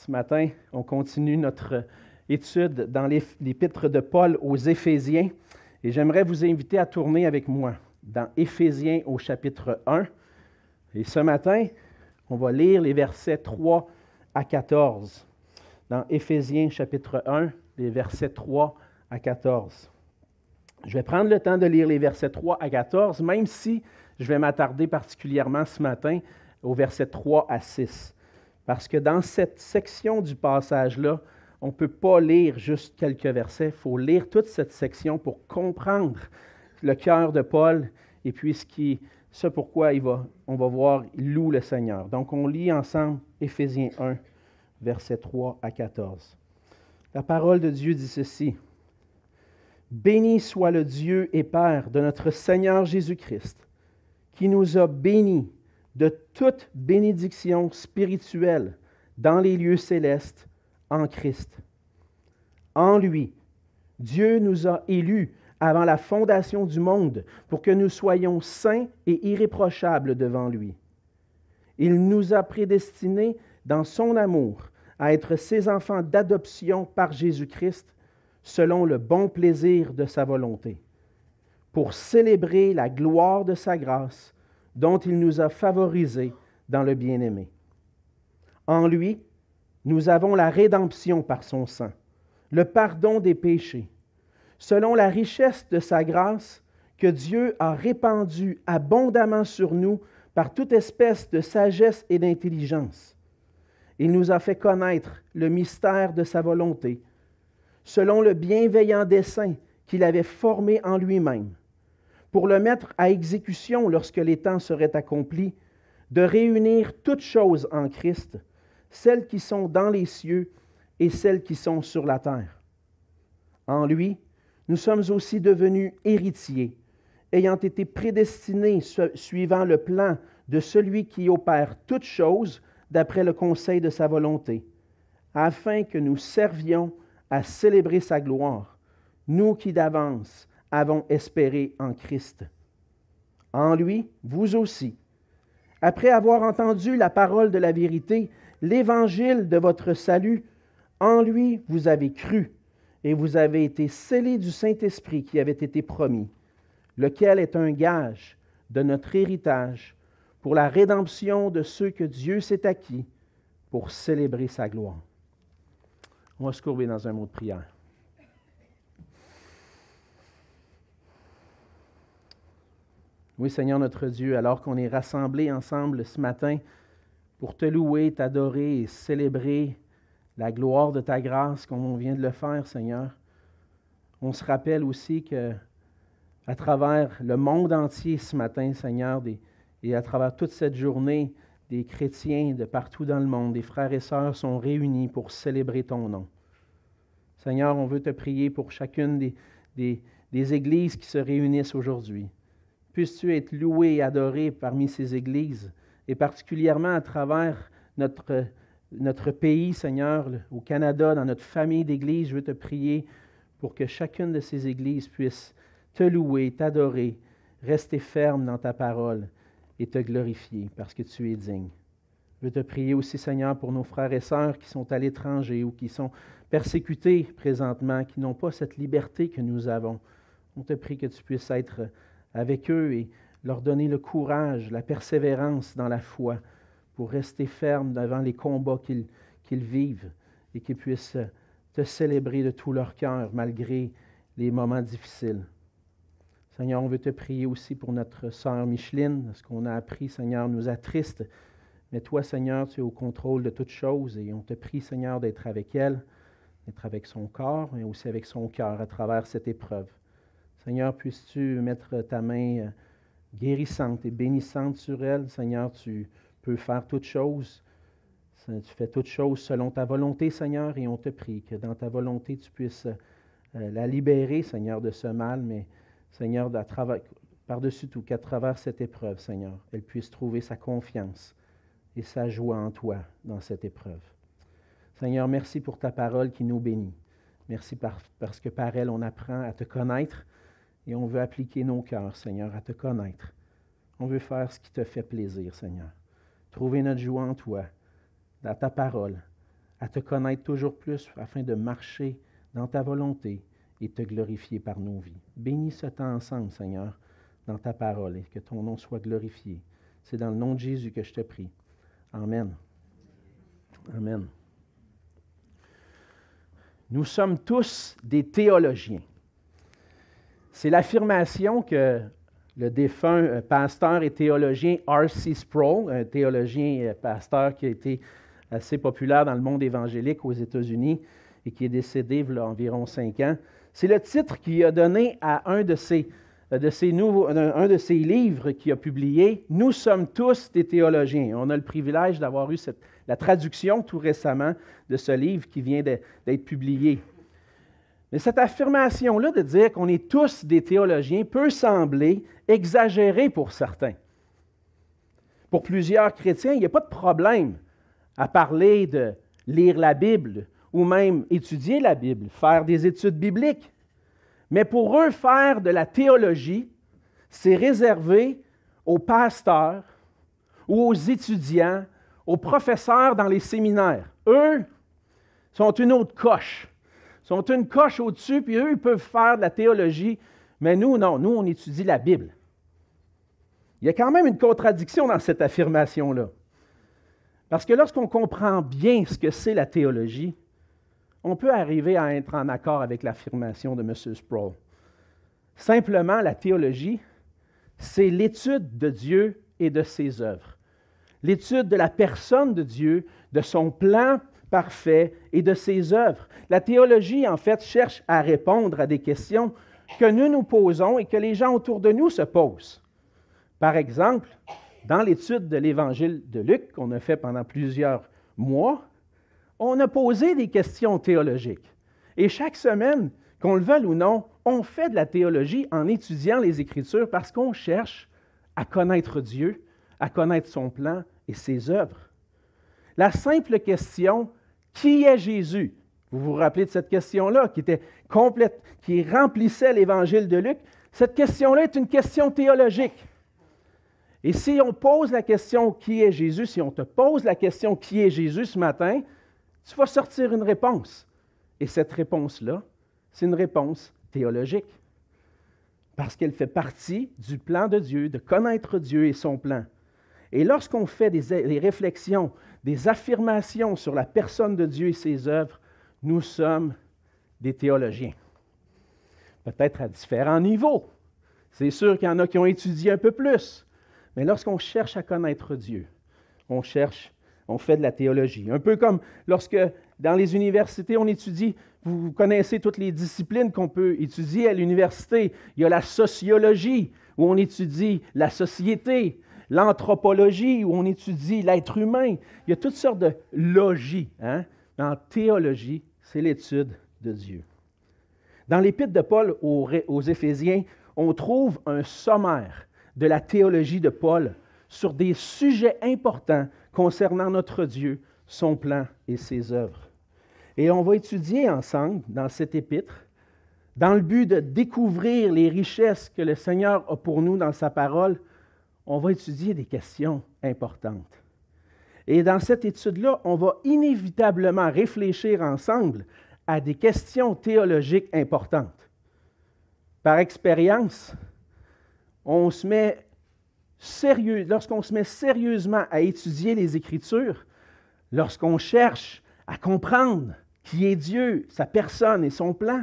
Ce matin, on continue notre étude dans l'épître de Paul aux Éphésiens et j'aimerais vous inviter à tourner avec moi dans Éphésiens au chapitre 1. Et ce matin, on va lire les versets 3 à 14. Dans Éphésiens chapitre 1, les versets 3 à 14. Je vais prendre le temps de lire les versets 3 à 14, même si je vais m'attarder particulièrement ce matin aux versets 3 à 6. Parce que dans cette section du passage-là, on ne peut pas lire juste quelques versets, il faut lire toute cette section pour comprendre le cœur de Paul et puis ce, pourquoi on va voir, il loue le Seigneur. Donc on lit ensemble Éphésiens 1, versets 3 à 14. La parole de Dieu dit ceci. Béni soit le Dieu et Père de notre Seigneur Jésus-Christ, qui nous a bénis de toute bénédiction spirituelle dans les lieux célestes en Christ. En lui, Dieu nous a élus avant la fondation du monde pour que nous soyons saints et irréprochables devant lui. Il nous a prédestinés dans son amour à être ses enfants d'adoption par Jésus-Christ selon le bon plaisir de sa volonté, pour célébrer la gloire de sa grâce dont il nous a favorisés dans le bien-aimé. En lui, nous avons la rédemption par son sang, le pardon des péchés, selon la richesse de sa grâce que Dieu a répandue abondamment sur nous par toute espèce de sagesse et d'intelligence. Il nous a fait connaître le mystère de sa volonté, selon le bienveillant dessein qu'il avait formé en lui-même, pour le mettre à exécution lorsque les temps seraient accomplis, de réunir toutes choses en Christ, celles qui sont dans les cieux et celles qui sont sur la terre. En lui, nous sommes aussi devenus héritiers, ayant été prédestinés suivant le plan de celui qui opère toutes choses d'après le conseil de sa volonté, afin que nous servions à célébrer sa gloire, nous qui d'avance avons espéré en Christ. En lui, vous aussi, après avoir entendu la parole de la vérité, l'évangile de votre salut, en lui vous avez cru et vous avez été scellés du Saint-Esprit qui avait été promis, lequel est un gage de notre héritage pour la rédemption de ceux que Dieu s'est acquis pour célébrer sa gloire. On va se courber dans un mot de prière. Oui, Seigneur notre Dieu, alors qu'on est rassemblés ensemble ce matin pour te louer, t'adorer et célébrer la gloire de ta grâce comme on vient de le faire, Seigneur, on se rappelle aussi que à travers le monde entier ce matin, Seigneur, et à travers toute cette journée, des chrétiens de partout dans le monde, des frères et sœurs sont réunis pour célébrer ton nom. Seigneur, on veut te prier pour chacune des, des, églises qui se réunissent aujourd'hui. Puisses-tu être loué et adoré parmi ces églises, et particulièrement à travers notre, pays, Seigneur, au Canada, dans notre famille d'églises. Je veux te prier pour que chacune de ces églises puisse te louer, t'adorer, rester ferme dans ta parole et te glorifier parce que tu es digne. Je veux te prier aussi, Seigneur, pour nos frères et sœurs qui sont à l'étranger ou qui sont persécutés présentement, qui n'ont pas cette liberté que nous avons. On te prie que tu puisses être avec eux et leur donner le courage, la persévérance dans la foi pour rester fermes devant les combats qu'ils vivent et qu'ils puissent te célébrer de tout leur cœur malgré les moments difficiles. Seigneur, on veut te prier aussi pour notre sœur Micheline. Ce qu'on a appris, Seigneur, nous attriste. Mais toi, Seigneur, tu es au contrôle de toutes choses et on te prie, Seigneur, d'être avec elle, d'être avec son corps, mais aussi avec son cœur à travers cette épreuve. Seigneur, puisses-tu mettre ta main euh, guérissante et bénissante sur elle? Seigneur, tu peux faire toutes choses. Tu fais toutes choses selon ta volonté, Seigneur, et on te prie que dans ta volonté, tu puisses euh, la libérer, Seigneur, de ce mal, mais Seigneur, par-dessus tout, qu'à travers cette épreuve, Seigneur, elle puisse trouver sa confiance et sa joie en toi dans cette épreuve. Seigneur, merci pour ta parole qui nous bénit. Merci parce que par elle, on apprend à te connaître et on veut appliquer nos cœurs, Seigneur, à te connaître. On veut faire ce qui te fait plaisir, Seigneur. Trouver notre joie en toi, dans ta parole, à te connaître toujours plus afin de marcher dans ta volonté et te glorifier par nos vies. Bénis ce temps ensemble, Seigneur, dans ta parole et que ton nom soit glorifié. C'est dans le nom de Jésus que je te prie. Amen. Amen. Nous sommes tous des théologiens. C'est l'affirmation que le défunt euh, pasteur et théologien R.C. Sproul, un théologien euh, pasteur qui a été assez populaire dans le monde évangélique aux États-Unis et qui est décédé il y a environ cinq ans, c'est le titre qu'il a donné à un de ses, euh, livres qu'il a publié, Nous sommes tous des théologiens. On a le privilège d'avoir eu la traduction tout récemment de ce livre qui vient d'être publié. Mais cette affirmation-là de dire qu'on est tous des théologiens peut sembler exagérée pour certains. Pour plusieurs chrétiens, il n'y a pas de problème à parler de lire la Bible ou même étudier la Bible, faire des études bibliques. Mais pour eux, faire de la théologie, c'est réservé aux pasteurs ou aux étudiants, aux professeurs dans les séminaires. Eux sont une autre coche sont une coche au-dessus, puis eux, ils peuvent faire de la théologie, mais nous, non, nous, on étudie la Bible. Il y a quand même une contradiction dans cette affirmation-là. Parce que lorsqu'on comprend bien ce que c'est la théologie, on peut arriver à être en accord avec l'affirmation de M. Sproul. Simplement, la théologie, c'est l'étude de Dieu et de ses œuvres. L'étude de la personne de Dieu, de son plan parfait et de ses œuvres. La théologie, en fait, cherche à répondre à des questions que nous nous posons et que les gens autour de nous se posent. Par exemple, dans l'étude de l'Évangile de Luc qu'on a fait pendant plusieurs mois, on a posé des questions théologiques. Et chaque semaine, qu'on le veuille ou non, on fait de la théologie en étudiant les Écritures parce qu'on cherche à connaître Dieu, à connaître son plan et ses œuvres. La simple question qui est Jésus? Vous vous rappelez de cette question-là qui était complète, qui remplissait l'évangile de Luc? Cette question-là est une question théologique. Et si on pose la question qui est Jésus, si on te pose la question qui est Jésus ce matin, tu vas sortir une réponse. Et cette réponse-là, c'est une réponse théologique. Parce qu'elle fait partie du plan de Dieu, de connaître Dieu et son plan. Et lorsqu'on fait des, réflexions, des affirmations sur la personne de Dieu et ses œuvres, nous sommes des théologiens. Peut-être à différents niveaux. C'est sûr qu'il y en a qui ont étudié un peu plus. Mais lorsqu'on cherche à connaître Dieu, on cherche, on fait de la théologie. Un peu comme lorsque dans les universités, on étudie, vous connaissez toutes les disciplines qu'on peut étudier à l'université. Il y a la sociologie, où on étudie la société l'anthropologie où on étudie l'être humain. Il y a toutes sortes de logies. Hein? En théologie, c'est l'étude de Dieu. Dans l'épître de Paul aux, Éphésiens, on trouve un sommaire de la théologie de Paul sur des sujets importants concernant notre Dieu, son plan et ses œuvres. Et on va étudier ensemble dans cet épître, dans le but de découvrir les richesses que le Seigneur a pour nous dans sa parole, on va étudier des questions importantes. Et dans cette étude-là, on va inévitablement réfléchir ensemble à des questions théologiques importantes. Par expérience, on se met sérieux, lorsqu'on se met sérieusement à étudier les Écritures, lorsqu'on cherche à comprendre qui est Dieu, sa personne et son plan,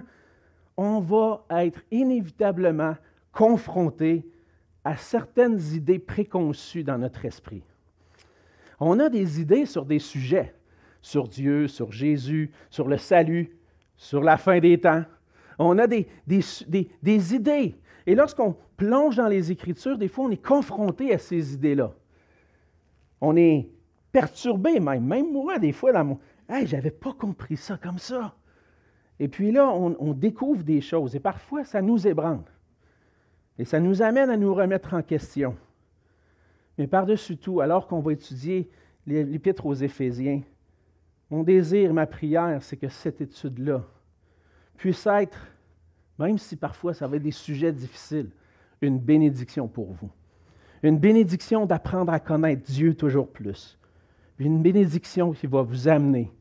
on va être inévitablement confronté à certaines idées préconçues dans notre esprit. On a des idées sur des sujets, sur Dieu, sur Jésus, sur le salut, sur la fin des temps. On a des, des, idées. Et lorsqu'on plonge dans les Écritures, des fois, on est confronté à ces idées-là. On est perturbé même. Même moi, des fois, dans mon... Hey, j'avais pas compris ça comme ça. Et puis là, on découvre des choses. Et parfois, ça nous ébranle. Et ça nous amène à nous remettre en question. Mais par-dessus tout, alors qu'on va étudier l'épître aux Éphésiens, mon désir, ma prière, c'est que cette étude-là puisse être, même si parfois ça va être des sujets difficiles, une bénédiction pour vous. Une bénédiction d'apprendre à connaître Dieu toujours plus. Une bénédiction qui va vous amener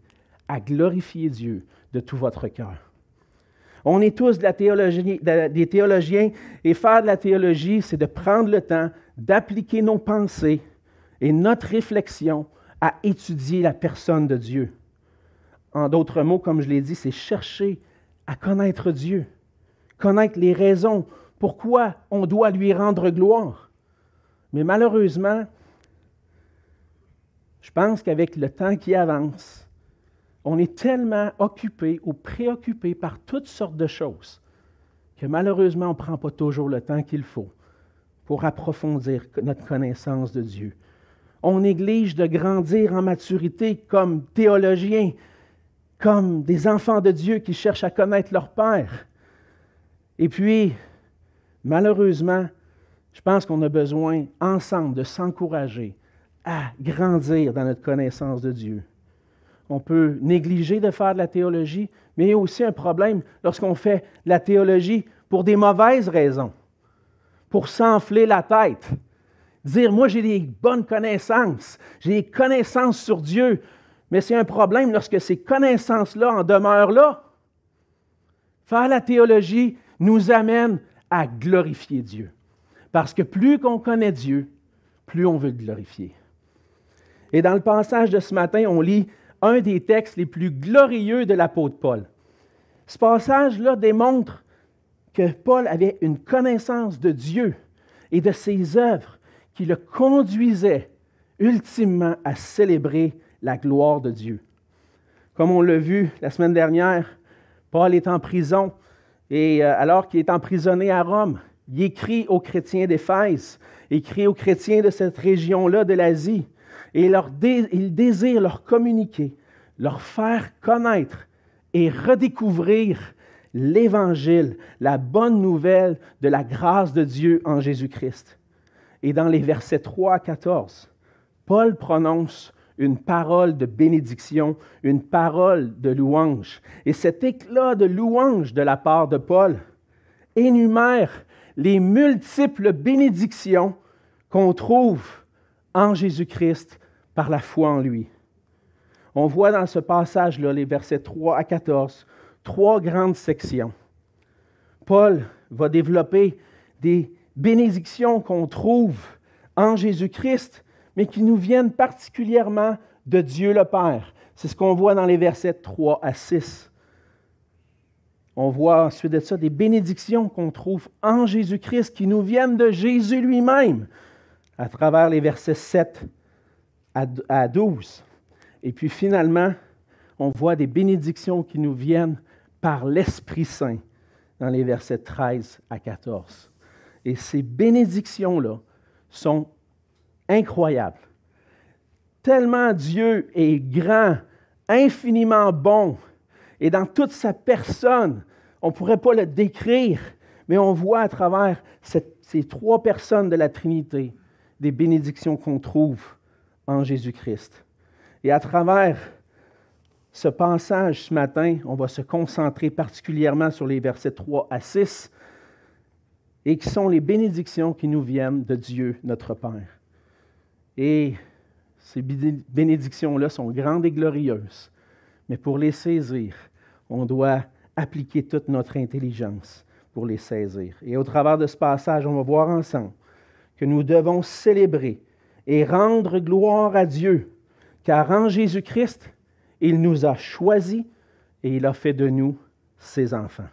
à glorifier Dieu de tout votre cœur. On est tous des théologiens et faire de la théologie, c'est de prendre le temps d'appliquer nos pensées et notre réflexion à étudier la personne de Dieu. En d'autres mots, comme je l'ai dit, c'est chercher à connaître Dieu, connaître les raisons pourquoi on doit lui rendre gloire. Mais malheureusement, je pense qu'avec le temps qui avance, on est tellement occupé ou préoccupé par toutes sortes de choses que malheureusement, on ne prend pas toujours le temps qu'il faut pour approfondir notre connaissance de Dieu. On néglige de grandir en maturité comme théologiens, comme des enfants de Dieu qui cherchent à connaître leur Père. Et puis, malheureusement, je pense qu'on a besoin ensemble de s'encourager à grandir dans notre connaissance de Dieu on peut négliger de faire de la théologie, mais il y a aussi un problème lorsqu'on fait de la théologie pour des mauvaises raisons, pour s'enfler la tête. Dire, moi j'ai des bonnes connaissances, j'ai des connaissances sur Dieu, mais c'est un problème lorsque ces connaissances-là en demeurent là. Faire la théologie nous amène à glorifier Dieu. Parce que plus qu'on connaît Dieu, plus on veut le glorifier. Et dans le passage de ce matin, on lit un des textes les plus glorieux de l'apôtre Paul. Ce passage-là démontre que Paul avait une connaissance de Dieu et de ses œuvres qui le conduisaient ultimement à célébrer la gloire de Dieu. Comme on l'a vu la semaine dernière, Paul est en prison et euh, alors qu'il est emprisonné à Rome, il écrit aux chrétiens d'Éphèse, écrit aux chrétiens de cette région-là de l'Asie, et il désire leur communiquer, leur faire connaître et redécouvrir l'Évangile, la bonne nouvelle de la grâce de Dieu en Jésus-Christ. Et dans les versets 3 à 14, Paul prononce une parole de bénédiction, une parole de louange. Et cet éclat de louange de la part de Paul énumère les multiples bénédictions qu'on trouve en Jésus-Christ par la foi en lui. On voit dans ce passage-là, les versets 3 à 14, trois grandes sections. Paul va développer des bénédictions qu'on trouve en Jésus-Christ, mais qui nous viennent particulièrement de Dieu le Père. C'est ce qu'on voit dans les versets 3 à 6. On voit ensuite de ça des bénédictions qu'on trouve en Jésus-Christ qui nous viennent de Jésus lui-même à travers les versets 7 à 12. Et puis finalement, on voit des bénédictions qui nous viennent par l'Esprit Saint dans les versets 13 à 14. Et ces bénédictions-là sont incroyables. Tellement Dieu est grand, infiniment bon, et dans toute sa personne, on ne pourrait pas le décrire, mais on voit à travers ces trois personnes de la Trinité des bénédictions qu'on trouve en Jésus-Christ. Et à travers ce passage ce matin, on va se concentrer particulièrement sur les versets 3 à 6 et qui sont les bénédictions qui nous viennent de Dieu, notre Père. Et ces bénédictions-là sont grandes et glorieuses, mais pour les saisir, on doit appliquer toute notre intelligence pour les saisir. Et au travers de ce passage, on va voir ensemble que nous devons célébrer et rendre gloire à Dieu, car en Jésus-Christ, il nous a choisis et il a fait de nous ses enfants.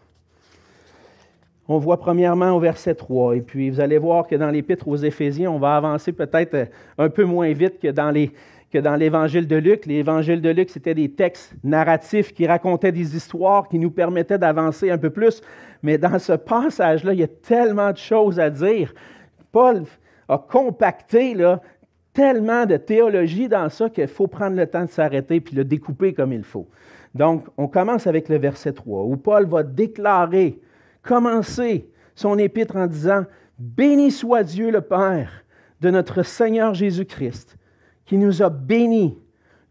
On voit premièrement au verset 3, et puis vous allez voir que dans l'Épître aux Éphésiens, on va avancer peut-être un peu moins vite que dans les que dans l'Évangile de Luc. L'Évangile de Luc, c'était des textes narratifs qui racontaient des histoires qui nous permettaient d'avancer un peu plus. Mais dans ce passage-là, il y a tellement de choses à dire. Paul a compacté là, tellement de théologie dans ça qu'il faut prendre le temps de s'arrêter puis le découper comme il faut. Donc, on commence avec le verset 3, où Paul va déclarer, commencer son épître en disant, Béni soit Dieu le Père de notre Seigneur Jésus-Christ, qui nous a bénis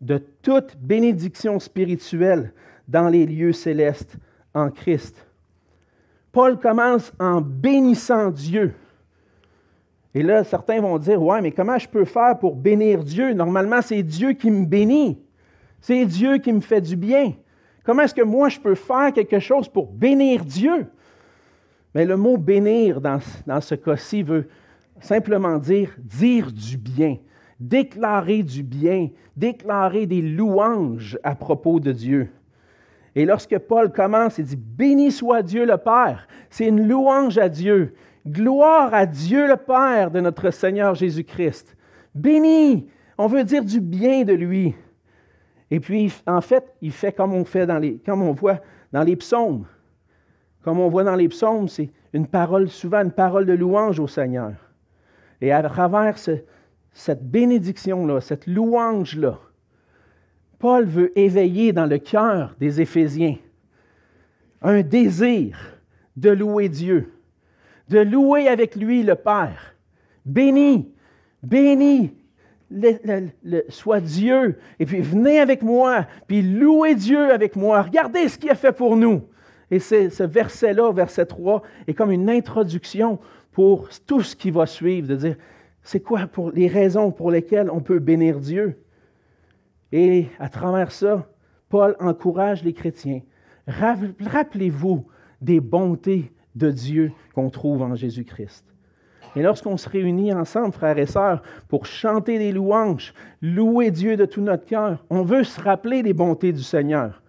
de toute bénédiction spirituelle dans les lieux célestes en Christ. Paul commence en bénissant Dieu. Et là, certains vont dire, ouais, mais comment je peux faire pour bénir Dieu? Normalement, c'est Dieu qui me bénit. C'est Dieu qui me fait du bien. Comment est-ce que moi je peux faire quelque chose pour bénir Dieu? Mais le mot bénir dans, dans ce cas-ci veut simplement dire dire du bien, déclarer du bien, déclarer des louanges à propos de Dieu. Et lorsque Paul commence, il dit Béni soit Dieu le Père. C'est une louange à Dieu. Gloire à Dieu le Père de notre Seigneur Jésus-Christ. Béni, on veut dire du bien de lui. Et puis, en fait, il fait comme on fait dans les, comme on voit dans les psaumes. Comme on voit dans les psaumes, c'est une parole, souvent une parole de louange au Seigneur. Et à travers cette bénédiction-là, cette louange-là, Paul veut éveiller dans le cœur des Éphésiens un désir de louer Dieu, de louer avec lui le Père. Béni, béni soit Dieu. Et puis venez avec moi, puis louez Dieu avec moi. Regardez ce qu'il a fait pour nous. Et ce verset-là, verset 3, est comme une introduction pour tout ce qui va suivre, de dire, c'est quoi les raisons pour lesquelles on peut bénir Dieu? Et à travers ça, Paul encourage les chrétiens. Rappelez-vous des bontés de Dieu qu'on trouve en Jésus-Christ. Et lorsqu'on se réunit ensemble, frères et sœurs, pour chanter des louanges, louer Dieu de tout notre cœur, on veut se rappeler des bontés du Seigneur.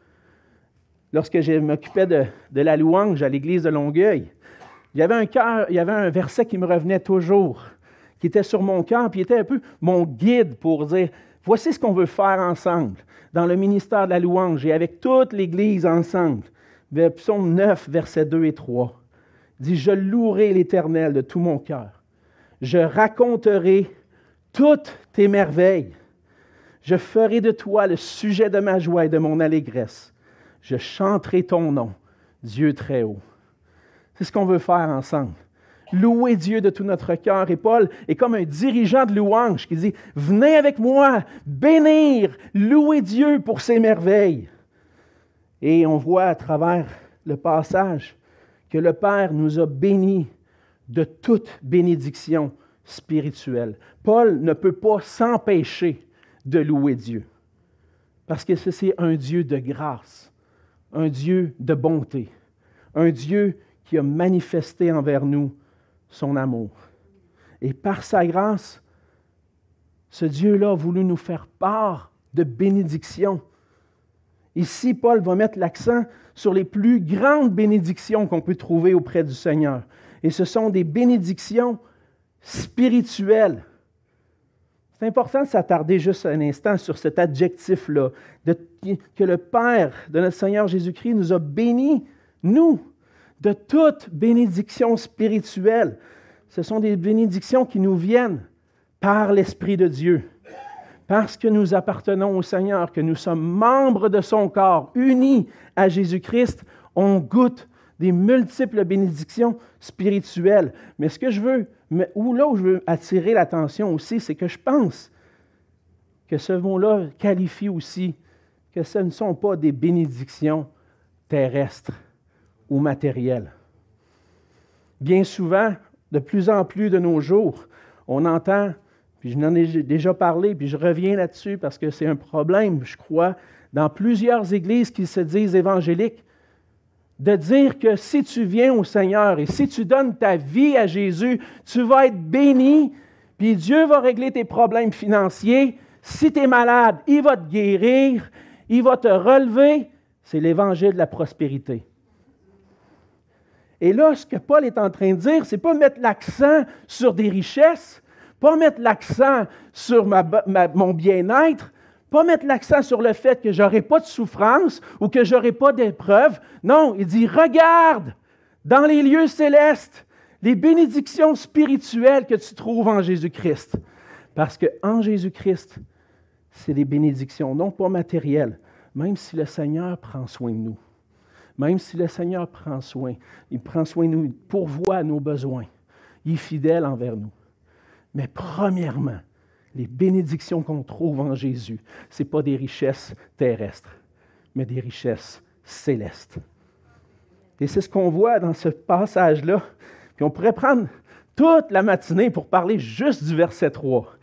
Lorsque je m'occupais de, la louange à l'église de Longueuil, il y, avait un verset qui me revenait toujours, qui était sur mon cœur, puis était un peu mon guide pour dire, voici ce qu'on veut faire ensemble dans le ministère de la louange et avec toute l'Église ensemble. Psaume 9, versets 2 et 3 dit, je louerai l'Éternel de tout mon cœur. Je raconterai toutes tes merveilles. Je ferai de toi le sujet de ma joie et de mon allégresse. Je chanterai ton nom, Dieu très haut. C'est ce qu'on veut faire ensemble. Louer Dieu de tout notre cœur. Et Paul est comme un dirigeant de louange qui dit, venez avec moi, bénir, louer Dieu pour ses merveilles. Et on voit à travers le passage que le Père nous a bénis de toute bénédiction spirituelle. Paul ne peut pas s'empêcher de louer Dieu, parce que c'est un Dieu de grâce, un Dieu de bonté, un Dieu qui a manifesté envers nous son amour. Et par sa grâce, ce Dieu-là a voulu nous faire part de bénédictions Ici, Paul va mettre l'accent sur les plus grandes bénédictions qu'on peut trouver auprès du Seigneur. Et ce sont des bénédictions spirituelles. C'est important de s'attarder juste un instant sur cet adjectif-là, que le Père de notre Seigneur Jésus-Christ nous a bénis, nous, de toute bénédiction spirituelle. Ce sont des bénédictions qui nous viennent par l'Esprit de Dieu parce que nous appartenons au Seigneur, que nous sommes membres de son corps, unis à Jésus-Christ, on goûte des multiples bénédictions spirituelles. Mais ce que je veux, ou là où je veux attirer l'attention aussi, c'est que je pense que ce mot-là qualifie aussi que ce ne sont pas des bénédictions terrestres ou matérielles. Bien souvent, de plus en plus de nos jours, on entend puis je n'en ai déjà parlé, puis je reviens là-dessus parce que c'est un problème, je crois, dans plusieurs églises qui se disent évangéliques, de dire que si tu viens au Seigneur et si tu donnes ta vie à Jésus, tu vas être béni, puis Dieu va régler tes problèmes financiers. Si tu es malade, il va te guérir, il va te relever. C'est l'évangile de la prospérité. Et là, ce que Paul est en train de dire, c'est pas mettre l'accent sur des richesses, pas mettre l'accent sur mon bien-être, pas mettre l'accent sur le fait que je n'aurai pas de souffrance ou que je n'aurai pas d'épreuve. Non, il dit, regarde dans les lieux célestes les bénédictions spirituelles que tu trouves en Jésus-Christ. Parce qu'en Jésus-Christ, c'est des bénédictions non pas matérielles, même si le Seigneur prend soin de nous. Même si le Seigneur prend soin, il prend soin de nous, il pourvoit nos besoins. Il est fidèle envers nous. Mais premièrement, les bénédictions qu'on trouve en Jésus, ce n'est pas des richesses terrestres, mais des richesses célestes. Et c'est ce qu'on voit dans ce passage-là. Puis on pourrait prendre toute la matinée pour parler juste du verset 3.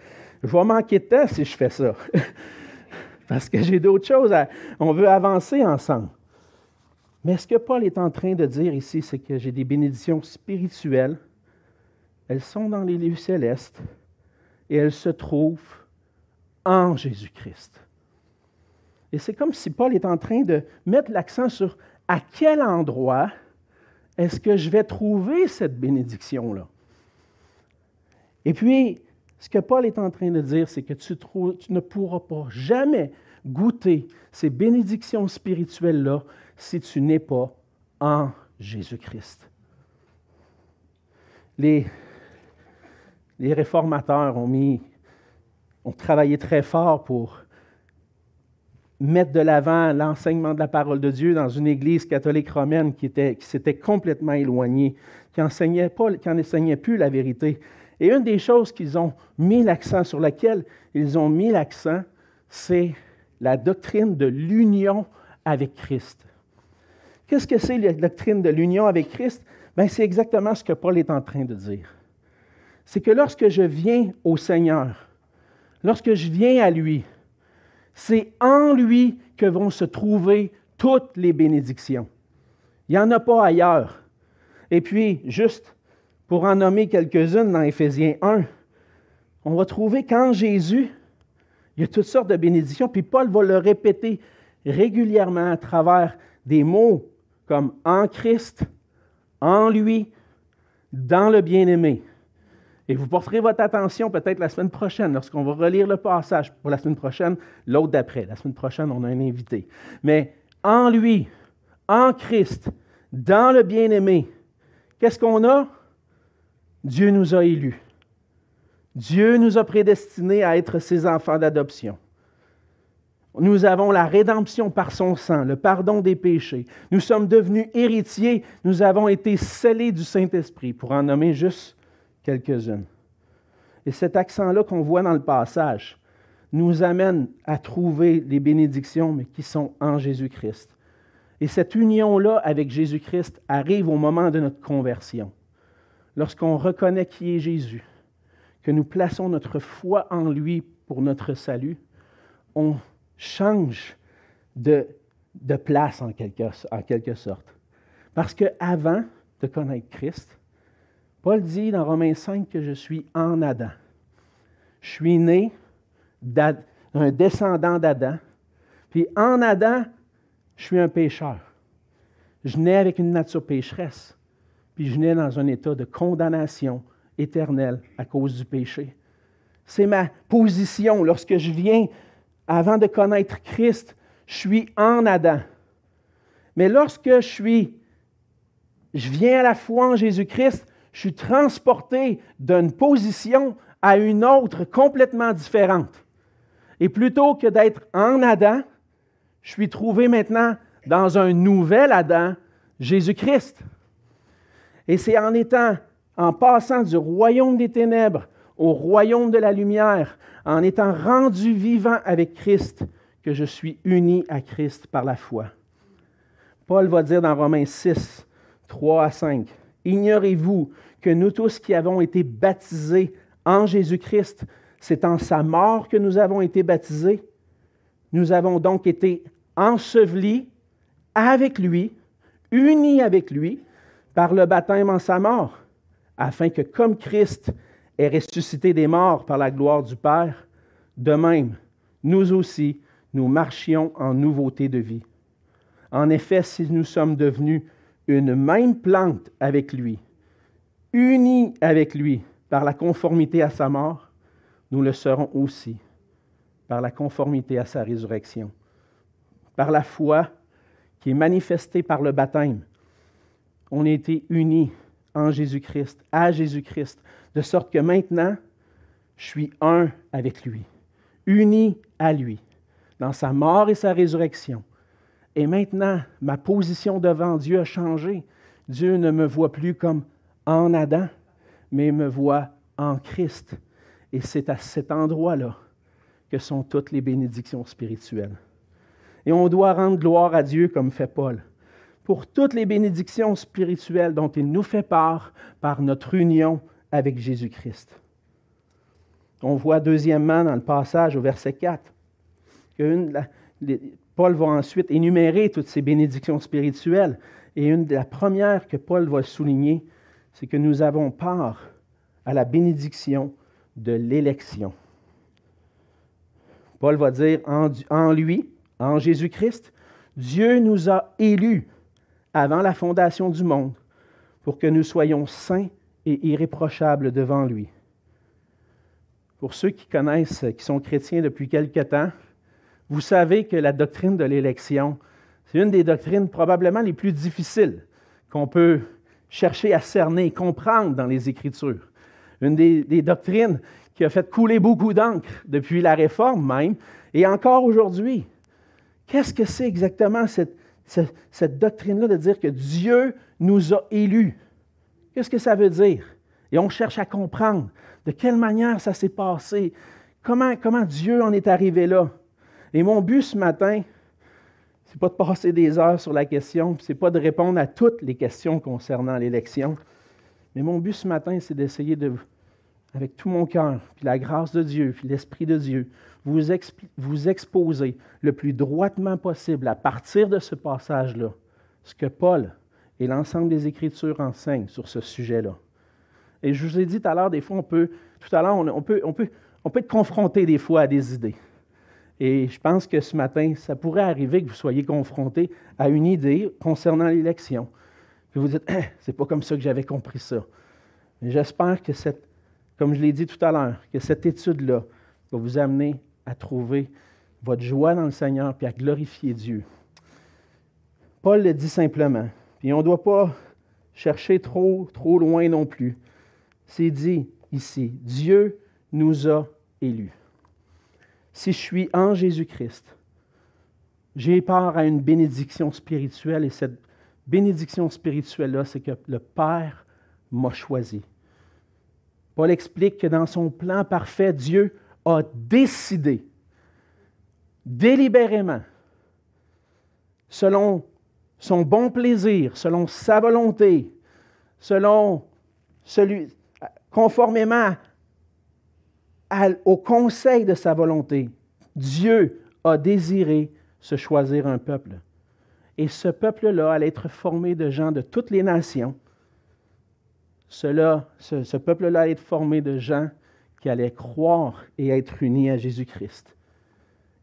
Je vais manquer de temps si je fais ça. parce que j'ai d'autres choses. À, on veut avancer ensemble. Mais ce que Paul est en train de dire ici, c'est que j'ai des bénédictions spirituelles. Elles sont dans les lieux célestes et elles se trouvent en Jésus-Christ. Et c'est comme si Paul est en train de mettre l'accent sur à quel endroit est-ce que je vais trouver cette bénédiction-là. Et puis, ce que Paul est en train de dire, c'est que tu, ne pourras pas jamais goûter ces bénédictions spirituelles-là si tu n'es pas en Jésus-Christ. Les, les réformateurs ont mis, ont travaillé très fort pour mettre de l'avant l'enseignement de la parole de Dieu dans une église catholique romaine qui, était, qui s'était complètement éloignée, qui n'enseignait pas, qui n'enseignait plus la vérité. Et une des choses qu'ils ont mis l'accent, sur laquelle ils ont mis l'accent, c'est la doctrine de l'union avec Christ. Qu'est-ce que c'est la doctrine de l'union avec Christ? Bien, c'est exactement ce que Paul est en train de dire. C'est que lorsque je viens au Seigneur, lorsque je viens à lui, c'est en lui que vont se trouver toutes les bénédictions. Il n'y en a pas ailleurs. Et puis, juste pour en nommer quelques-unes dans Éphésiens 1, on va trouver qu'en Jésus, il y a toutes sortes de bénédictions, puis Paul va le répéter régulièrement à travers des mots comme en Christ, en lui, dans le bien-aimé. Et vous porterez votre attention peut-être la semaine prochaine, lorsqu'on va relire le passage. Pour la semaine prochaine, l'autre d'après. La semaine prochaine, on a un invité. Mais en lui, en Christ, dans le bien-aimé, qu'est-ce qu'on a? Dieu nous a élus. Dieu nous a prédestinés à être ses enfants d'adoption. Nous avons la rédemption par son sang, le pardon des péchés. Nous sommes devenus héritiers. Nous avons été scellés du Saint-Esprit, pour en nommer juste quelques-unes. Et cet accent-là qu'on voit dans le passage nous amène à trouver les bénédictions, qui sont en Jésus-Christ. Et cette union-là avec Jésus-Christ arrive au moment de notre conversion. Lorsqu'on reconnaît qui est Jésus, que nous plaçons notre foi en lui pour notre salut, on change de, de place en quelque, en quelque sorte. Parce qu'avant de connaître Christ, Paul dit dans Romains 5 que je suis en Adam. Je suis né d'un descendant d'Adam. Puis en Adam, je suis un pécheur. Je nais avec une nature pécheresse. Puis je nais dans un état de condamnation éternelle à cause du péché. C'est ma position lorsque je viens, avant de connaître Christ, je suis en Adam. Mais lorsque je suis, je viens à la foi en Jésus-Christ, je suis transporté d'une position à une autre complètement différente. Et plutôt que d'être en Adam, je suis trouvé maintenant dans un nouvel Adam, Jésus-Christ. Et c'est en étant, en passant du royaume des ténèbres au royaume de la lumière, en étant rendu vivant avec Christ, que je suis uni à Christ par la foi. Paul va dire dans Romains 6, 3 à 5, Ignorez-vous que nous tous qui avons été baptisés en Jésus-Christ, c'est en sa mort que nous avons été baptisés. Nous avons donc été ensevelis avec lui, unis avec lui, par le baptême en sa mort, afin que comme Christ est ressuscité des morts par la gloire du Père, de même, nous aussi, nous marchions en nouveauté de vie. En effet, si nous sommes devenus une même plante avec lui, unis avec lui par la conformité à sa mort, nous le serons aussi par la conformité à sa résurrection. Par la foi qui est manifestée par le baptême, on a été unis en Jésus-Christ, à Jésus-Christ, de sorte que maintenant, je suis un avec lui, uni à lui, dans sa mort et sa résurrection. Et maintenant, ma position devant Dieu a changé. Dieu ne me voit plus comme en Adam, mais me voit en Christ. Et c'est à cet endroit-là que sont toutes les bénédictions spirituelles. Et on doit rendre gloire à Dieu comme fait Paul pour toutes les bénédictions spirituelles dont il nous fait part par notre union avec Jésus-Christ. On voit deuxièmement dans le passage au verset 4 que Paul va ensuite énumérer toutes ces bénédictions spirituelles. Et une de la premières que Paul va souligner, c'est que nous avons part à la bénédiction de l'élection. Paul va dire en, en lui, en Jésus-Christ, Dieu nous a élus avant la fondation du monde pour que nous soyons saints et irréprochables devant lui. Pour ceux qui connaissent, qui sont chrétiens depuis quelque temps, vous savez que la doctrine de l'élection, c'est une des doctrines probablement les plus difficiles qu'on peut chercher à cerner comprendre dans les Écritures. Une des, doctrines qui a fait couler beaucoup d'encre depuis la Réforme même, et encore aujourd'hui. Qu'est-ce que c'est exactement cette, doctrine-là de dire que Dieu nous a élus? Qu'est-ce que ça veut dire? Et on cherche à comprendre de quelle manière ça s'est passé, comment Dieu en est arrivé là? Et mon but ce matin, ce n'est pas de passer des heures sur la question, ce n'est pas de répondre à toutes les questions concernant l'élection, mais mon but ce matin, c'est d'essayer de, avec tout mon cœur, puis la grâce de Dieu, puis l'Esprit de Dieu, vous, vous exposer le plus droitement possible à partir de ce passage-là, ce que Paul et l'ensemble des Écritures enseignent sur ce sujet-là. Et je vous ai dit tout à l'heure, des fois, on peut, tout à l'heure, on, peut, on, peut, on peut être confronté des fois à des idées. Et je pense que ce matin, ça pourrait arriver que vous soyez confronté à une idée concernant l'élection. Puis vous dites, hein, c'est pas comme ça que j'avais compris ça. Mais j'espère que cette comme je l'ai dit tout à l'heure, que cette étude-là va vous amener à trouver votre joie dans le Seigneur puis à glorifier Dieu. Paul le dit simplement, puis on ne doit pas chercher trop, trop loin non plus. C'est dit ici, Dieu nous a élus. Si je suis en Jésus-Christ, j'ai part à une bénédiction spirituelle et cette bénédiction spirituelle-là, c'est que le Père m'a choisi. Paul explique que dans son plan parfait, Dieu a décidé délibérément, selon son bon plaisir, selon sa volonté, selon celui, conformément au conseil de sa volonté, Dieu a désiré se choisir un peuple. Et ce peuple-là allait être formé de gens de toutes les nations, cela, ce, peuple-là allait être formé de gens qui allaient croire et être unis à Jésus-Christ.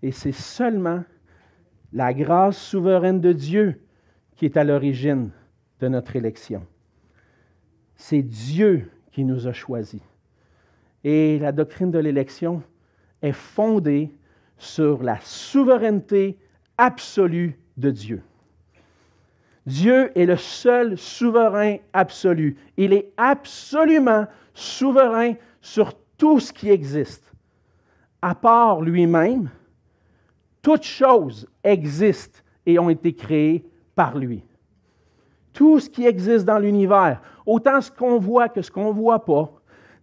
Et c'est seulement la grâce souveraine de Dieu qui est à l'origine de notre élection. C'est Dieu qui nous a choisis. Et la doctrine de l'élection est fondée sur la souveraineté absolue de Dieu. Dieu est le seul souverain absolu. Il est absolument souverain sur tout ce qui existe. À part lui-même, toutes choses existent et ont été créées par lui. Tout ce qui existe dans l'univers, autant ce qu'on voit que ce qu'on ne voit pas,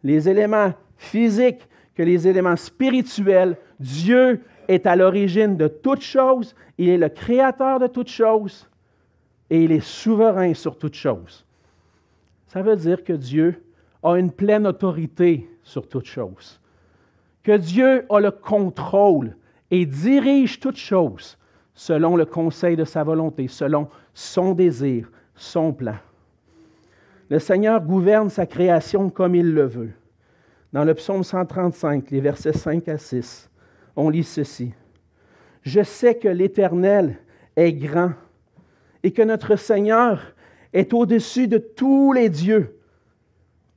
les éléments physiques que les éléments spirituels, Dieu est à l'origine de toutes choses, il est le créateur de toutes choses et il est souverain sur toutes choses. Ça veut dire que Dieu a une pleine autorité sur toutes choses. Que Dieu a le contrôle et dirige toutes choses selon le conseil de sa volonté, selon son désir, son plan. Le Seigneur gouverne sa création comme il le veut. Dans le psaume 135, les versets 5 à 6, on lit ceci. Je sais que l'Éternel est grand et que notre Seigneur est au-dessus de tous les dieux.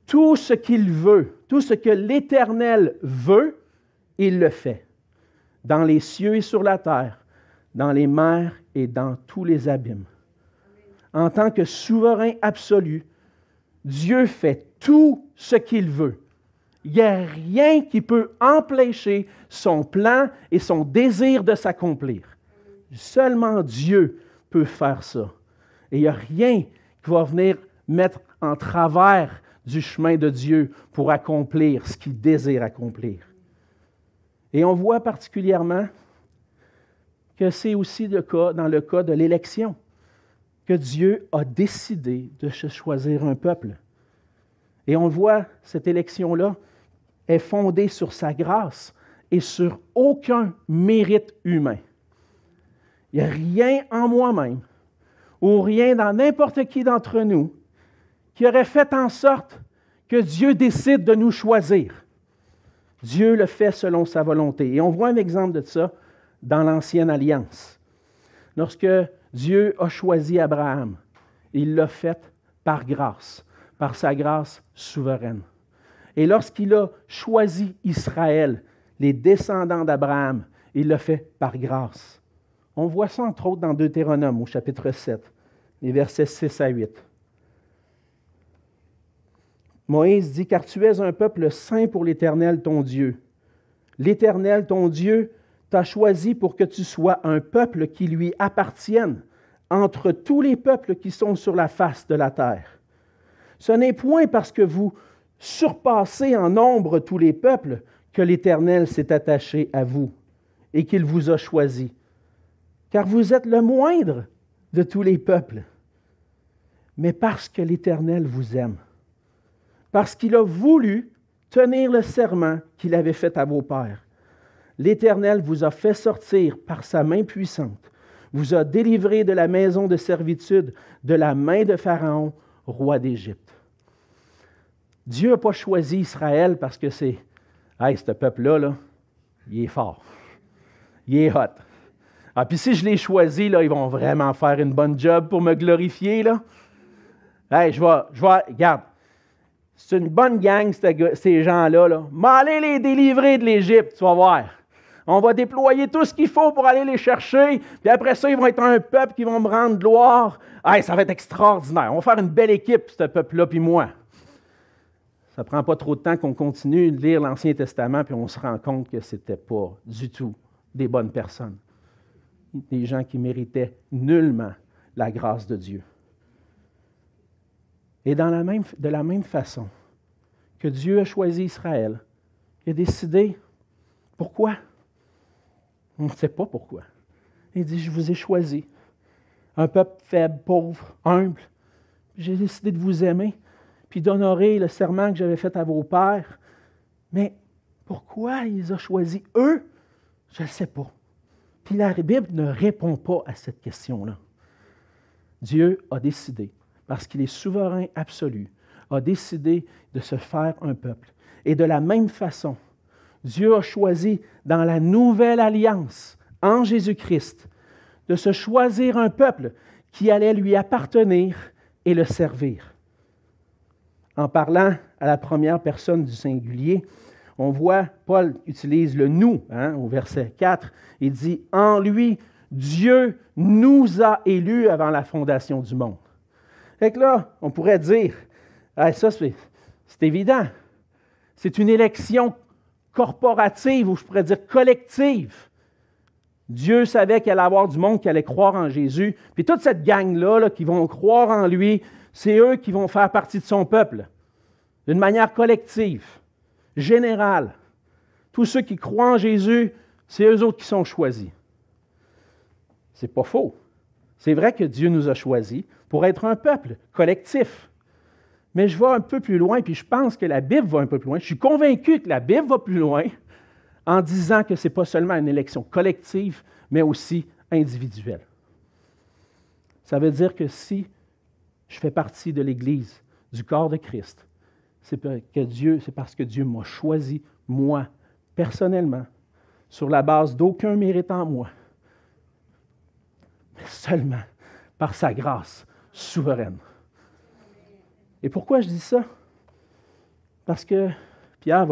Tout ce qu'il veut, tout ce que l'Éternel veut, il le fait, dans les cieux et sur la terre, dans les mers et dans tous les abîmes. En tant que souverain absolu, Dieu fait tout ce qu'il veut. Il n'y a rien qui peut empêcher son plan et son désir de s'accomplir. Seulement Dieu peut faire ça. Et il n'y a rien qui va venir mettre en travers du chemin de Dieu pour accomplir ce qu'il désire accomplir. Et on voit particulièrement que c'est aussi le cas dans le cas de l'élection, que Dieu a décidé de choisir un peuple. Et on voit cette élection-là est fondée sur sa grâce et sur aucun mérite humain. Il n'y a rien en moi-même ou rien dans n'importe qui d'entre nous qui aurait fait en sorte que Dieu décide de nous choisir. Dieu le fait selon sa volonté. Et on voit un exemple de ça dans l'Ancienne Alliance. Lorsque Dieu a choisi Abraham, il l'a fait par grâce, par sa grâce souveraine. Et lorsqu'il a choisi Israël, les descendants d'Abraham, il l'a fait par grâce. On voit ça entre autres dans Deutéronome au chapitre 7, les versets 6 à 8. Moïse dit, car tu es un peuple saint pour l'Éternel ton Dieu. L'Éternel ton Dieu t'a choisi pour que tu sois un peuple qui lui appartienne entre tous les peuples qui sont sur la face de la terre. Ce n'est point parce que vous surpassez en nombre tous les peuples que l'Éternel s'est attaché à vous et qu'il vous a choisi, car vous êtes le moindre de tous les peuples, mais parce que l'Éternel vous aime parce qu'il a voulu tenir le serment qu'il avait fait à vos pères. L'Éternel vous a fait sortir par sa main puissante, vous a délivré de la maison de servitude, de la main de Pharaon, roi d'Égypte. Dieu n'a pas choisi Israël parce que c'est, hey, ce peuple-là, là, il est fort, il est hot. Ah, puis si je l'ai choisi, là, ils vont vraiment faire une bonne job pour me glorifier, là. Hey, je vais, je vais, regarde, c'est une bonne gang, ces gens-là. Là. Mais allez les délivrer de l'Égypte, tu vas voir. On va déployer tout ce qu'il faut pour aller les chercher. Puis après ça, ils vont être un peuple qui vont me rendre gloire. Hey, ça va être extraordinaire. On va faire une belle équipe, ce peuple-là, puis moi. Ça ne prend pas trop de temps qu'on continue de lire l'Ancien Testament, puis on se rend compte que ce n'était pas du tout des bonnes personnes. Des gens qui méritaient nullement la grâce de Dieu. Et de la même façon que Dieu a choisi Israël, il a décidé pourquoi? On ne sait pas pourquoi. Il dit, je vous ai choisi. Un peuple faible, pauvre, humble. J'ai décidé de vous aimer, puis d'honorer le serment que j'avais fait à vos pères. Mais pourquoi ils ont choisi eux? Je ne sais pas. Puis la Bible ne répond pas à cette question-là. Dieu a décidé parce qu'il est souverain absolu, a décidé de se faire un peuple. Et de la même façon, Dieu a choisi dans la nouvelle alliance en Jésus-Christ de se choisir un peuple qui allait lui appartenir et le servir. En parlant à la première personne du singulier, on voit Paul utilise le nous hein, au verset 4. Il dit En lui, Dieu nous a élus avant la fondation du monde. Fait que là, on pourrait dire, ça c'est évident. C'est une élection corporative, ou je pourrais dire collective. Dieu savait qu'il allait avoir du monde qui allait croire en Jésus. Puis toute cette gang-là là, qui vont croire en lui, c'est eux qui vont faire partie de son peuple. D'une manière collective, générale. Tous ceux qui croient en Jésus, c'est eux autres qui sont choisis. C'est pas faux. C'est vrai que Dieu nous a choisis pour être un peuple collectif. Mais je vais un peu plus loin, puis je pense que la Bible va un peu plus loin. Je suis convaincu que la Bible va plus loin en disant que ce n'est pas seulement une élection collective, mais aussi individuelle. Ça veut dire que si je fais partie de l'Église, du corps de Christ, c'est parce que Dieu m'a choisi, moi, personnellement, sur la base d'aucun mérite en moi, mais seulement par sa grâce souveraine. Et pourquoi je dis ça? Parce que Pierre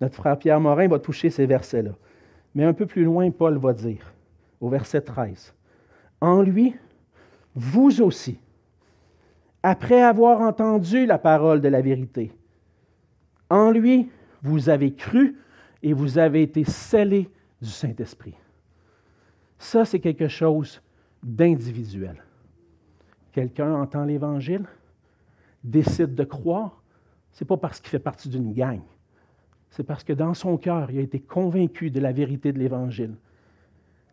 notre frère Pierre Morin va toucher ces versets-là. Mais un peu plus loin, Paul va dire, au verset 13, En lui, vous aussi, après avoir entendu la parole de la vérité, en lui, vous avez cru et vous avez été scellés du Saint-Esprit. Ça, c'est quelque chose d'individuel. Quelqu'un entend l'Évangile, décide de croire, ce n'est pas parce qu'il fait partie d'une gang. C'est parce que dans son cœur, il a été convaincu de la vérité de l'Évangile.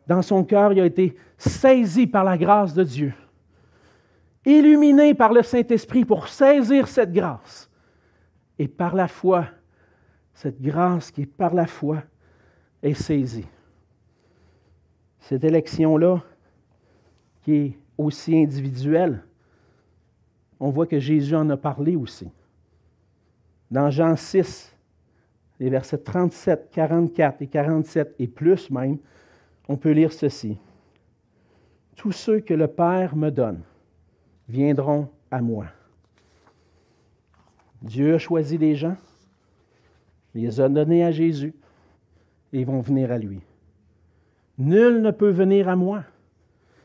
Dans son cœur, il a été saisi par la grâce de Dieu, illuminé par le Saint-Esprit pour saisir cette grâce. Et par la foi, cette grâce qui est par la foi, est saisie. Cette élection-là, qui est aussi individuelle, on voit que Jésus en a parlé aussi. Dans Jean 6, les versets 37, 44 et 47 et plus même, on peut lire ceci. Tous ceux que le Père me donne viendront à moi. Dieu a choisi des gens, il les a donnés à Jésus et ils vont venir à lui. Nul ne peut venir à moi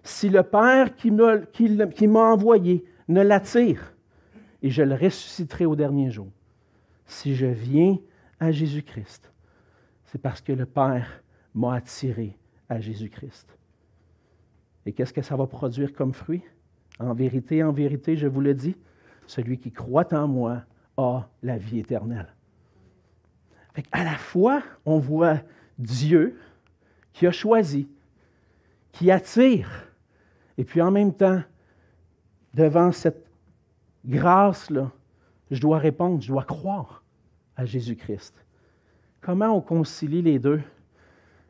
si le Père qui m'a envoyé ne l'attire, et je le ressusciterai au dernier jour. Si je viens à Jésus-Christ, c'est parce que le Père m'a attiré à Jésus-Christ. Et qu'est-ce que ça va produire comme fruit? En vérité, en vérité, je vous le dis, celui qui croit en moi a la vie éternelle. à la fois, on voit Dieu qui a choisi, qui attire, et puis en même temps, devant cette grâce-là, je dois répondre, je dois croire à Jésus-Christ. Comment on concilie les deux?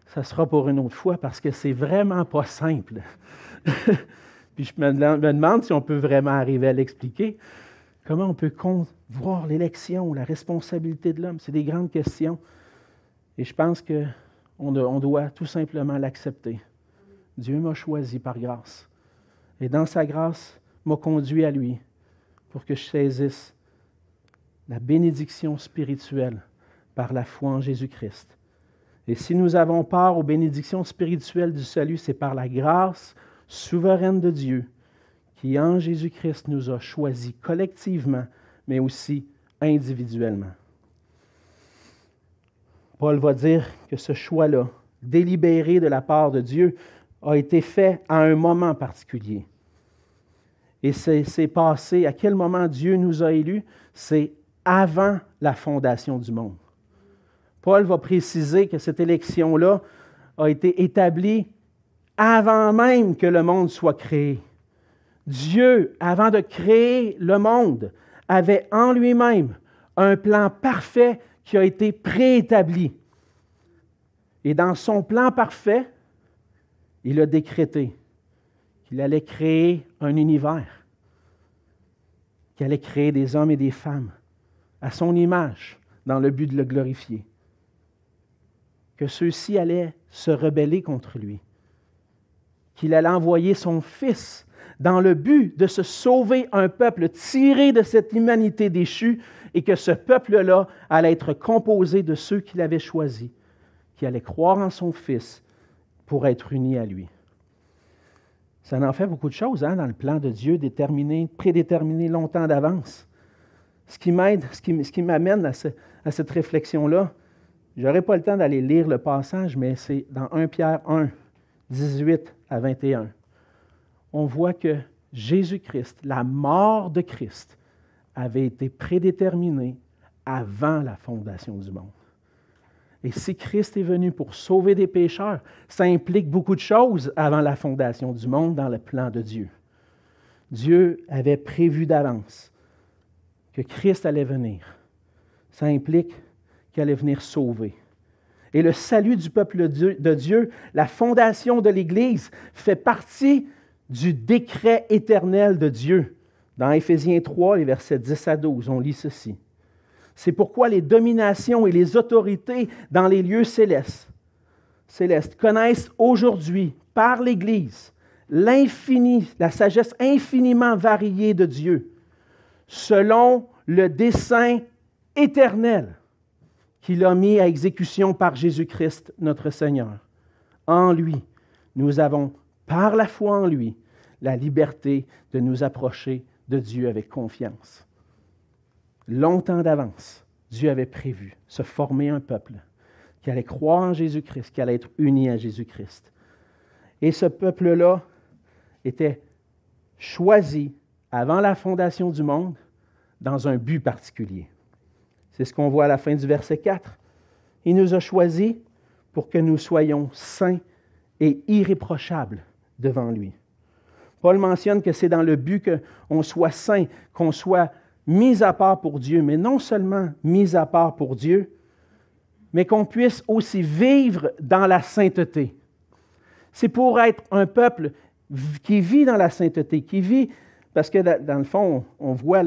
Ça sera pour une autre fois parce que c'est vraiment pas simple. Puis je me demande si on peut vraiment arriver à l'expliquer. Comment on peut voir l'élection, la responsabilité de l'homme? C'est des grandes questions. Et je pense qu'on doit tout simplement l'accepter. Dieu m'a choisi par grâce. Et dans sa grâce, m'a conduit à lui pour que je saisisse la bénédiction spirituelle par la foi en Jésus-Christ. Et si nous avons part aux bénédictions spirituelles du salut, c'est par la grâce souveraine de Dieu qui, en Jésus-Christ, nous a choisis collectivement, mais aussi individuellement. Paul va dire que ce choix-là, délibéré de la part de Dieu, a été fait à un moment particulier. Et c'est passé, à quel moment Dieu nous a élus? C'est avant la fondation du monde. Paul va préciser que cette élection-là a été établie avant même que le monde soit créé. Dieu, avant de créer le monde, avait en lui-même un plan parfait qui a été préétabli. Et dans son plan parfait, il a décrété qu'il allait créer un univers, qu'il allait créer des hommes et des femmes à son image dans le but de le glorifier, que ceux-ci allaient se rebeller contre lui, qu'il allait envoyer son Fils dans le but de se sauver un peuple tiré de cette humanité déchue et que ce peuple-là allait être composé de ceux qu'il avait choisis, qui allaient croire en son Fils pour être unis à lui. Ça en fait beaucoup de choses hein, dans le plan de Dieu déterminé, prédéterminé longtemps d'avance. Ce qui m'aide, ce qui, m'amène à, à, cette réflexion-là, je n'aurai pas le temps d'aller lire le passage, mais c'est dans 1 Pierre 1, 18 à 21. On voit que Jésus-Christ, la mort de Christ, avait été prédéterminée avant la fondation du monde. Et si Christ est venu pour sauver des pécheurs, ça implique beaucoup de choses avant la fondation du monde dans le plan de Dieu. Dieu avait prévu d'avance que Christ allait venir. Ça implique qu'il allait venir sauver. Et le salut du peuple de Dieu, la fondation de l'Église, fait partie du décret éternel de Dieu. Dans Éphésiens 3, les versets 10 à 12, on lit ceci. C'est pourquoi les dominations et les autorités dans les lieux célestes, célestes connaissent aujourd'hui par l'Église l'infini, la sagesse infiniment variée de Dieu, selon le dessein éternel qu'il a mis à exécution par Jésus-Christ notre Seigneur. En lui, nous avons, par la foi en lui, la liberté de nous approcher de Dieu avec confiance longtemps d'avance, Dieu avait prévu se former un peuple qui allait croire en Jésus-Christ, qui allait être uni à Jésus-Christ. Et ce peuple-là était choisi avant la fondation du monde dans un but particulier. C'est ce qu'on voit à la fin du verset 4. Il nous a choisis pour que nous soyons saints et irréprochables devant lui. Paul mentionne que c'est dans le but qu'on soit saint, qu'on soit mis à part pour Dieu, mais non seulement mis à part pour Dieu, mais qu'on puisse aussi vivre dans la sainteté. C'est pour être un peuple qui vit dans la sainteté, qui vit, parce que dans le fond, on voit,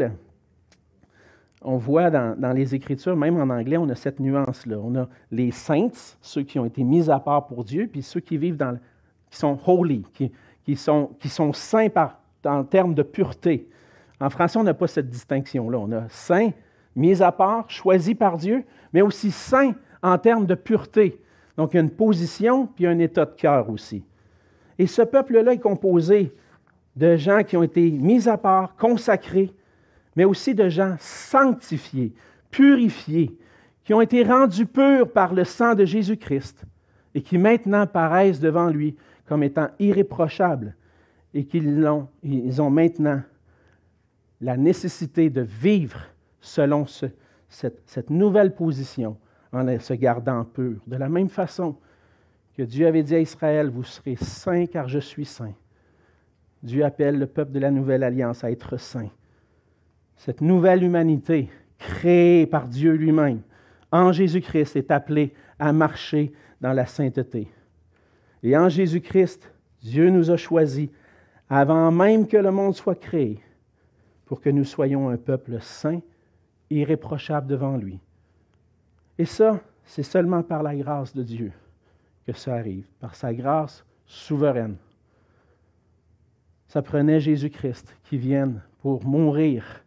on voit dans, les Écritures, même en anglais, on a cette nuance-là. On a les saints, ceux qui ont été mis à part pour Dieu, puis ceux qui vivent dans, qui sont holy, qui, sont, saints par, en termes de pureté. En français, on n'a pas cette distinction-là. On a saint, mis à part, choisi par Dieu, mais aussi saint en termes de pureté. Donc, il y a une position, puis un état de cœur aussi. Et ce peuple-là est composé de gens qui ont été mis à part, consacrés, mais aussi de gens sanctifiés, purifiés, qui ont été rendus purs par le sang de Jésus-Christ et qui maintenant paraissent devant lui comme étant irréprochables et qu'ils ont, maintenant la nécessité de vivre selon cette, cette nouvelle position en se gardant pur. De la même façon que Dieu avait dit à Israël, vous serez saints car je suis saint. Dieu appelle le peuple de la nouvelle alliance à être saint. Cette nouvelle humanité créée par Dieu lui-même en Jésus-Christ est appelée à marcher dans la sainteté. Et en Jésus-Christ, Dieu nous a choisis avant même que le monde soit créé pour que nous soyons un peuple saint, irréprochable devant lui. Et ça, c'est seulement par la grâce de Dieu que ça arrive, par sa grâce souveraine. Ça prenait Jésus-Christ qui vienne pour mourir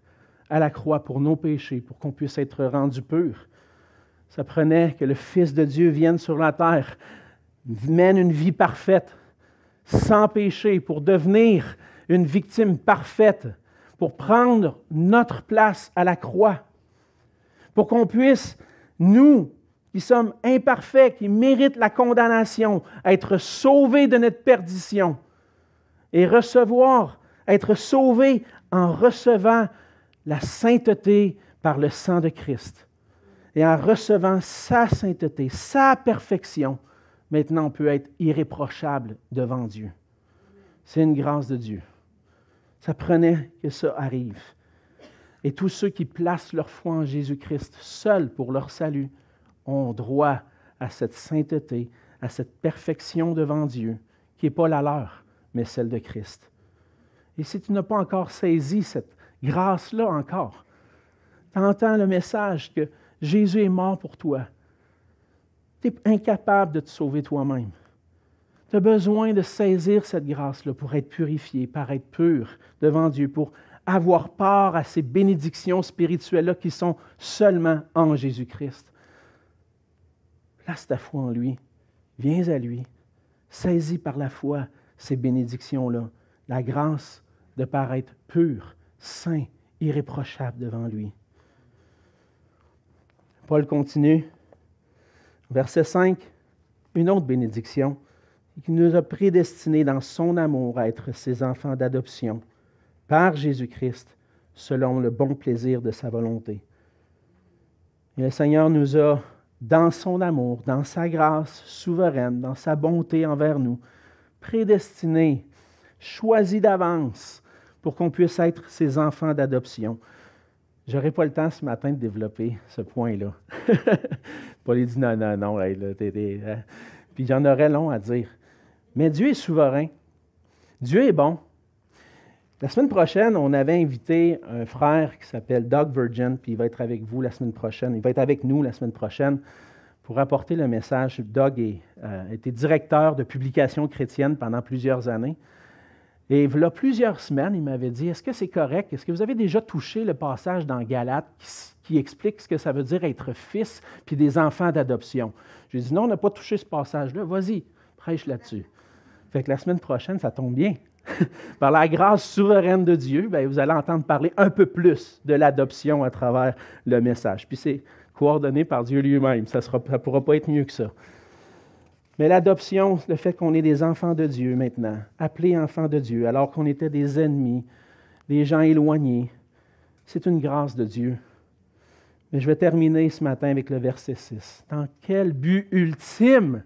à la croix pour nos péchés, pour qu'on puisse être rendu pur. Ça prenait que le Fils de Dieu vienne sur la terre, mène une vie parfaite, sans péché, pour devenir une victime parfaite, pour prendre notre place à la croix, pour qu'on puisse nous, qui sommes imparfaits, qui méritent la condamnation, être sauvés de notre perdition et recevoir, être sauvés en recevant la sainteté par le sang de Christ. Et en recevant sa sainteté, sa perfection, maintenant on peut être irréprochable devant Dieu. C'est une grâce de Dieu. Ça prenait que ça arrive. Et tous ceux qui placent leur foi en Jésus-Christ seul pour leur salut ont droit à cette sainteté, à cette perfection devant Dieu, qui n'est pas la leur, mais celle de Christ. Et si tu n'as pas encore saisi cette grâce-là encore, tu entends le message que Jésus est mort pour toi. Tu es incapable de te sauver toi-même. Tu as besoin de saisir cette grâce-là pour être purifié, pour être pur devant Dieu, pour avoir part à ces bénédictions spirituelles-là qui sont seulement en Jésus-Christ. Place ta foi en lui. Viens à lui. Saisis par la foi ces bénédictions-là. La grâce de paraître pur, saint, irréprochable devant lui. Paul continue. Verset 5, une autre bénédiction qui nous a prédestinés dans son amour à être ses enfants d'adoption par Jésus-Christ, selon le bon plaisir de sa volonté. Le Seigneur nous a, dans son amour, dans sa grâce souveraine, dans sa bonté envers nous, prédestinés, choisis d'avance pour qu'on puisse être ses enfants d'adoption. Je n'aurai pas le temps ce matin de développer ce point-là. Paul dit non, non, non, hein. puis j'en aurais long à dire. Mais Dieu est souverain. Dieu est bon. La semaine prochaine, on avait invité un frère qui s'appelle Doug Virgin, puis il va être avec vous la semaine prochaine. Il va être avec nous la semaine prochaine pour apporter le message. Doug a euh, été directeur de publication chrétienne pendant plusieurs années. Et il y a plusieurs semaines, il m'avait dit Est-ce que c'est correct? Est-ce que vous avez déjà touché le passage dans Galate qui, explique ce que ça veut dire être fils puis des enfants d'adoption? J'ai dit Non, on n'a pas touché ce passage-là. Vas-y, prêche là-dessus. Fait que la semaine prochaine, ça tombe bien. Par la grâce souveraine de Dieu, ben, vous allez entendre parler un peu plus de l'adoption à travers le message. Puis c'est coordonné par Dieu lui-même. Ça ne pourra pas être mieux que ça. Mais l'adoption, le fait qu'on est des enfants de Dieu maintenant, appelés enfants de Dieu, alors qu'on était des ennemis, des gens éloignés, c'est une grâce de Dieu. Mais je vais terminer ce matin avec le verset 6. Dans quel but ultime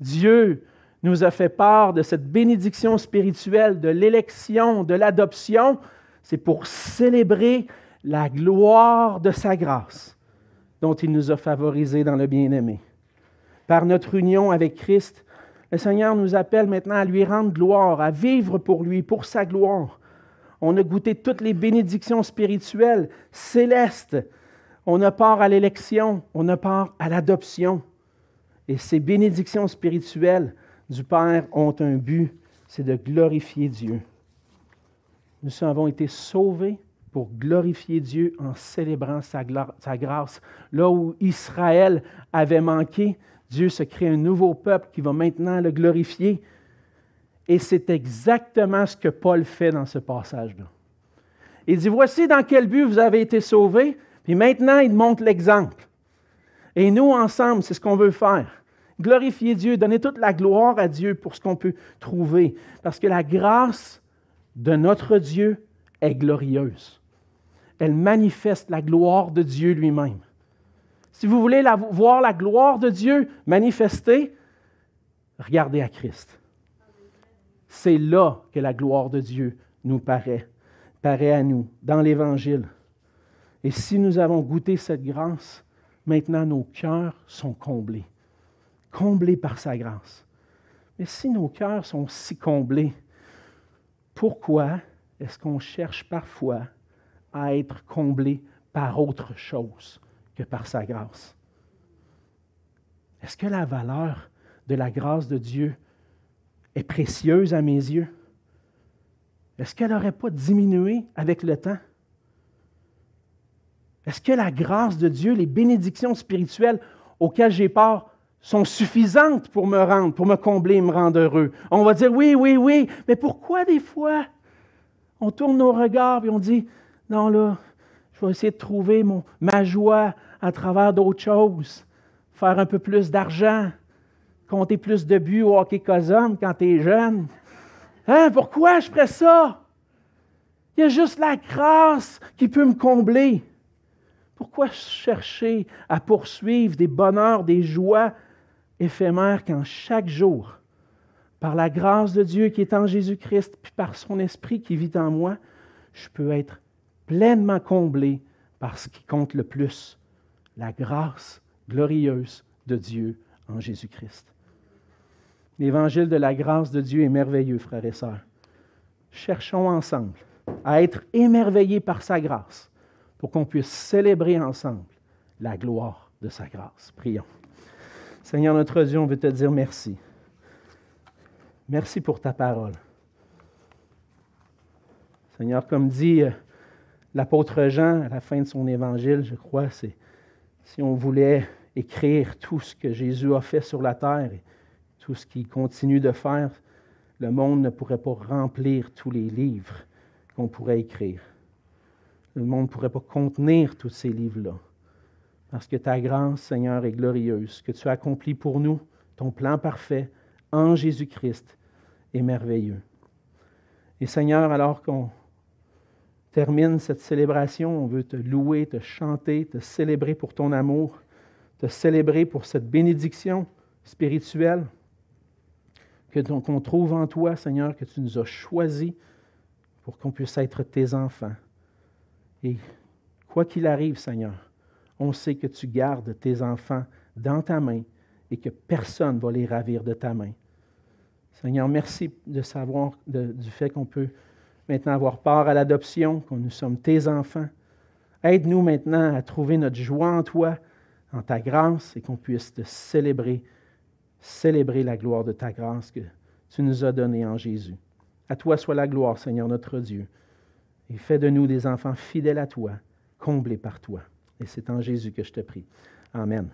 Dieu nous a fait part de cette bénédiction spirituelle, de l'élection, de l'adoption, c'est pour célébrer la gloire de sa grâce. dont il nous a favorisés dans le bien-aimé. Par notre union avec Christ, le Seigneur nous appelle maintenant à lui rendre gloire, à vivre pour lui, pour sa gloire. On a goûté toutes les bénédictions spirituelles, célestes. On a part à l'élection, on a part à l'adoption. Et ces bénédictions spirituelles du Père ont un but, c'est de glorifier Dieu. Nous avons été sauvés pour glorifier Dieu en célébrant sa, grâce. Là où Israël avait manqué, Dieu se crée un nouveau peuple qui va maintenant le glorifier. Et c'est exactement ce que Paul fait dans ce passage-là. Il dit, voici dans quel but vous avez été sauvés, puis maintenant il montre l'exemple. Et nous, ensemble, c'est ce qu'on veut faire. Glorifier Dieu, donner toute la gloire à Dieu pour ce qu'on peut trouver. Parce que la grâce de notre Dieu est glorieuse. Elle manifeste la gloire de Dieu lui-même. Si vous voulez voir la gloire de Dieu manifestée, regardez à Christ. C'est là que la gloire de Dieu nous paraît, paraît à nous, dans l'Évangile. Et si nous avons goûté cette grâce, maintenant nos cœurs sont comblés, comblés par sa grâce. Mais si nos cœurs sont si comblés, pourquoi est-ce qu'on cherche parfois à être comblé par autre chose? Que par sa grâce? Est-ce que la valeur de la grâce de Dieu est précieuse à mes yeux? Est-ce qu'elle n'aurait pas diminué avec le temps? Est-ce que la grâce de Dieu, les bénédictions spirituelles auxquelles j'ai part, sont suffisantes pour me rendre, pour me combler, me rendre heureux? On va dire oui, oui, oui, mais pourquoi des fois on tourne nos regards et on dit non, là, je vais essayer de trouver ma joie à travers d'autres choses, faire un peu plus d'argent, compter plus de buts au hockey Cosum quand tu es jeune. Hein, pourquoi je ferais ça? Il y a juste la grâce qui peut me combler. Pourquoi chercher à poursuivre des bonheurs, des joies éphémères quand chaque jour, par la grâce de Dieu qui est en Jésus-Christ, puis par son esprit qui vit en moi, je peux être pleinement comblé par ce qui compte le plus, la grâce glorieuse de Dieu en Jésus-Christ. L'évangile de la grâce de Dieu est merveilleux, frères et sœurs. Cherchons ensemble à être émerveillés par sa grâce pour qu'on puisse célébrer ensemble la gloire de sa grâce. Prions. Seigneur notre Dieu, on veut te dire merci. Merci pour ta parole. Seigneur, comme dit euh, l'apôtre Jean à la fin de son évangile, je crois, c'est si on voulait écrire tout ce que Jésus a fait sur la terre et tout ce qu'il continue de faire, le monde ne pourrait pas remplir tous les livres qu'on pourrait écrire. Le monde ne pourrait pas contenir tous ces livres-là. Parce que ta grâce, Seigneur, est glorieuse. Que tu as accompli pour nous, ton plan parfait en Jésus-Christ, est merveilleux. Et Seigneur, alors qu'on termine cette célébration, on veut te louer, te chanter, te célébrer pour ton amour, te célébrer pour cette bénédiction spirituelle qu'on trouve en toi, Seigneur, que tu nous as choisis pour qu'on puisse être tes enfants. Et quoi qu'il arrive, Seigneur, on sait que tu gardes tes enfants dans ta main et que personne ne va les ravir de ta main. Seigneur, merci de savoir du fait qu'on peut maintenant avoir part à l'adoption, que nous sommes tes enfants. Aide-nous maintenant à trouver notre joie en toi, en ta grâce, et qu'on puisse te célébrer, célébrer la gloire de ta grâce que tu nous as donnée en Jésus. À toi soit la gloire, Seigneur notre Dieu, et fais de nous des enfants fidèles à toi, comblés par toi. Et c'est en Jésus que je te prie. Amen.